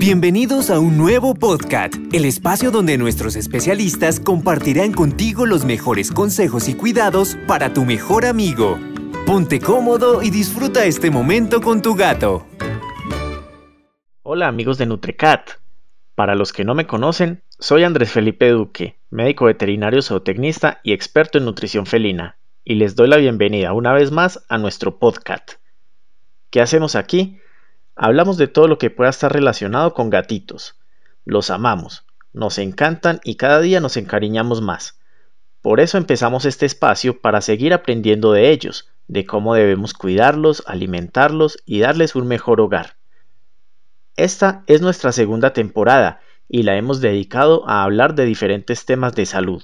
Bienvenidos a un nuevo podcast, el espacio donde nuestros especialistas compartirán contigo los mejores consejos y cuidados para tu mejor amigo. Ponte cómodo y disfruta este momento con tu gato. Hola amigos de Nutrecat. Para los que no me conocen, soy Andrés Felipe Duque, médico veterinario zootecnista y experto en nutrición felina, y les doy la bienvenida una vez más a nuestro podcast. ¿Qué hacemos aquí? Hablamos de todo lo que pueda estar relacionado con gatitos. Los amamos, nos encantan y cada día nos encariñamos más. Por eso empezamos este espacio para seguir aprendiendo de ellos, de cómo debemos cuidarlos, alimentarlos y darles un mejor hogar. Esta es nuestra segunda temporada y la hemos dedicado a hablar de diferentes temas de salud.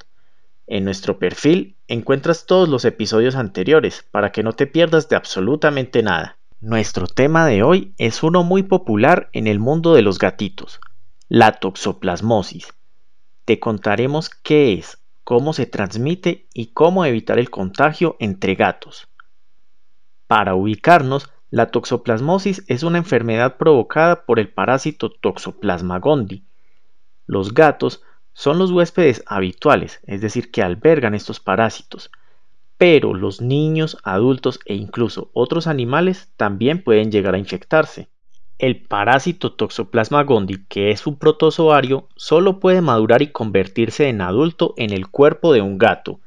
En nuestro perfil encuentras todos los episodios anteriores para que no te pierdas de absolutamente nada. Nuestro tema de hoy es uno muy popular en el mundo de los gatitos, la toxoplasmosis. Te contaremos qué es, cómo se transmite y cómo evitar el contagio entre gatos. Para ubicarnos, la toxoplasmosis es una enfermedad provocada por el parásito Toxoplasma gondii. Los gatos son los huéspedes habituales, es decir, que albergan estos parásitos, pero los niños, adultos e incluso otros animales también pueden llegar a infectarse. El parásito Toxoplasma gondii, que es un protozoario, solo puede madurar y convertirse en adulto en el cuerpo de un gato.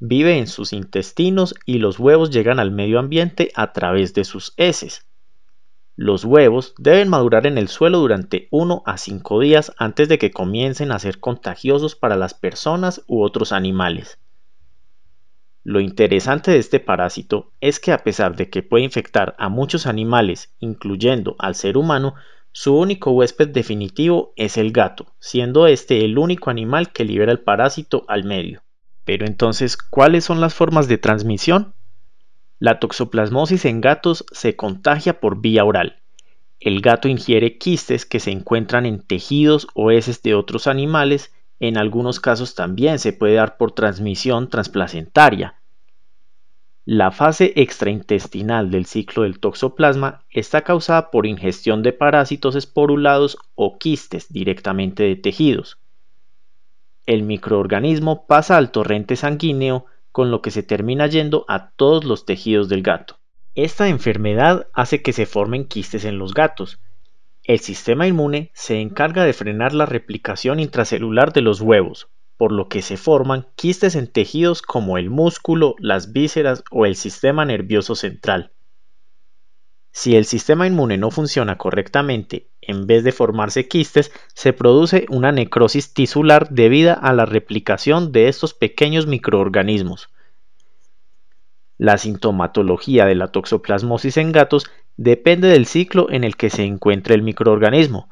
Vive en sus intestinos y los huevos llegan al medio ambiente a través de sus heces. Los huevos deben madurar en el suelo durante 1 a 5 días antes de que comiencen a ser contagiosos para las personas u otros animales. Lo interesante de este parásito es que a pesar de que puede infectar a muchos animales, incluyendo al ser humano, su único huésped definitivo es el gato, siendo este el único animal que libera el parásito al medio. Pero entonces, ¿cuáles son las formas de transmisión? La toxoplasmosis en gatos se contagia por vía oral. El gato ingiere quistes que se encuentran en tejidos o heces de otros animales en algunos casos también se puede dar por transmisión transplacentaria. La fase extraintestinal del ciclo del toxoplasma está causada por ingestión de parásitos esporulados o quistes directamente de tejidos. El microorganismo pasa al torrente sanguíneo con lo que se termina yendo a todos los tejidos del gato. Esta enfermedad hace que se formen quistes en los gatos, el sistema inmune se encarga de frenar la replicación intracelular de los huevos, por lo que se forman quistes en tejidos como el músculo, las vísceras o el sistema nervioso central. Si el sistema inmune no funciona correctamente, en vez de formarse quistes, se produce una necrosis tisular debido a la replicación de estos pequeños microorganismos. La sintomatología de la toxoplasmosis en gatos depende del ciclo en el que se encuentre el microorganismo.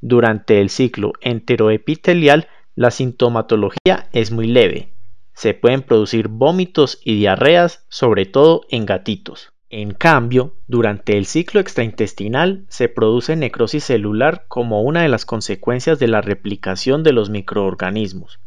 Durante el ciclo enteroepitelial, la sintomatología es muy leve. Se pueden producir vómitos y diarreas, sobre todo en gatitos. En cambio, durante el ciclo extraintestinal se produce necrosis celular como una de las consecuencias de la replicación de los microorganismos.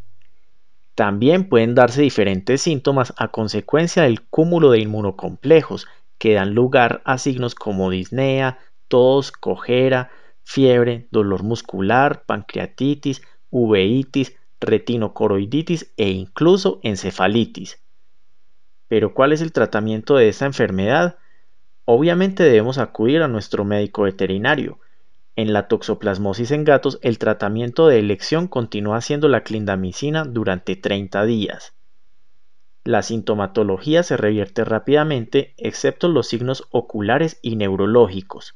También pueden darse diferentes síntomas a consecuencia del cúmulo de inmunocomplejos que dan lugar a signos como disnea, tos, cojera, fiebre, dolor muscular, pancreatitis, uveitis, retinocoroiditis e incluso encefalitis. Pero ¿cuál es el tratamiento de esta enfermedad? Obviamente debemos acudir a nuestro médico veterinario. En la toxoplasmosis en gatos, el tratamiento de elección continúa siendo la clindamicina durante 30 días. La sintomatología se revierte rápidamente excepto los signos oculares y neurológicos.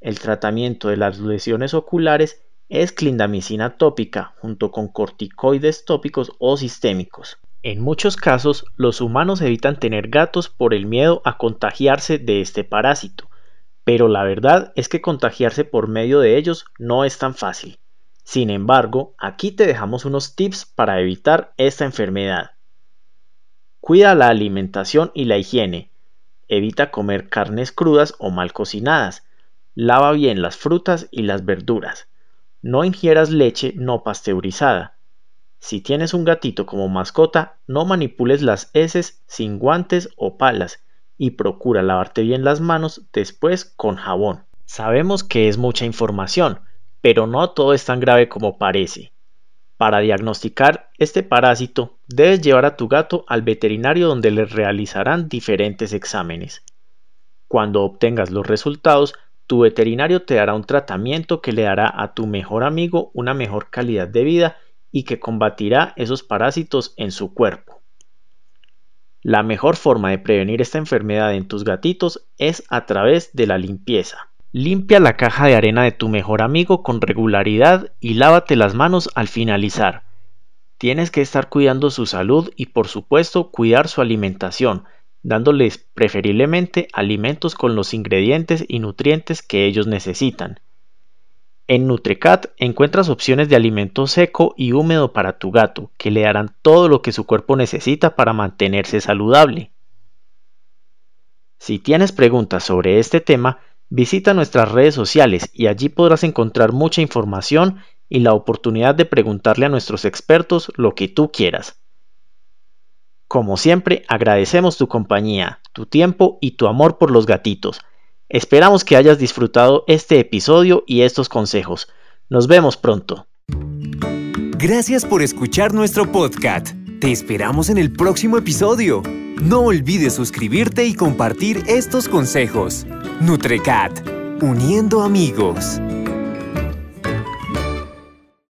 El tratamiento de las lesiones oculares es clindamicina tópica junto con corticoides tópicos o sistémicos. En muchos casos, los humanos evitan tener gatos por el miedo a contagiarse de este parásito, pero la verdad es que contagiarse por medio de ellos no es tan fácil. Sin embargo, aquí te dejamos unos tips para evitar esta enfermedad. Cuida la alimentación y la higiene. Evita comer carnes crudas o mal cocinadas. Lava bien las frutas y las verduras. No ingieras leche no pasteurizada. Si tienes un gatito como mascota, no manipules las heces sin guantes o palas y procura lavarte bien las manos después con jabón. Sabemos que es mucha información, pero no todo es tan grave como parece. Para diagnosticar este parásito, debes llevar a tu gato al veterinario donde le realizarán diferentes exámenes. Cuando obtengas los resultados, tu veterinario te dará un tratamiento que le dará a tu mejor amigo una mejor calidad de vida y que combatirá esos parásitos en su cuerpo. La mejor forma de prevenir esta enfermedad en tus gatitos es a través de la limpieza. Limpia la caja de arena de tu mejor amigo con regularidad y lávate las manos al finalizar. Tienes que estar cuidando su salud y por supuesto cuidar su alimentación, dándoles preferiblemente alimentos con los ingredientes y nutrientes que ellos necesitan. En Nutrecat encuentras opciones de alimento seco y húmedo para tu gato, que le darán todo lo que su cuerpo necesita para mantenerse saludable. Si tienes preguntas sobre este tema, Visita nuestras redes sociales y allí podrás encontrar mucha información y la oportunidad de preguntarle a nuestros expertos lo que tú quieras. Como siempre, agradecemos tu compañía, tu tiempo y tu amor por los gatitos. Esperamos que hayas disfrutado este episodio y estos consejos. Nos vemos pronto. Gracias por escuchar nuestro podcast. Te esperamos en el próximo episodio. No olvides suscribirte y compartir estos consejos. Nutrecat, uniendo amigos.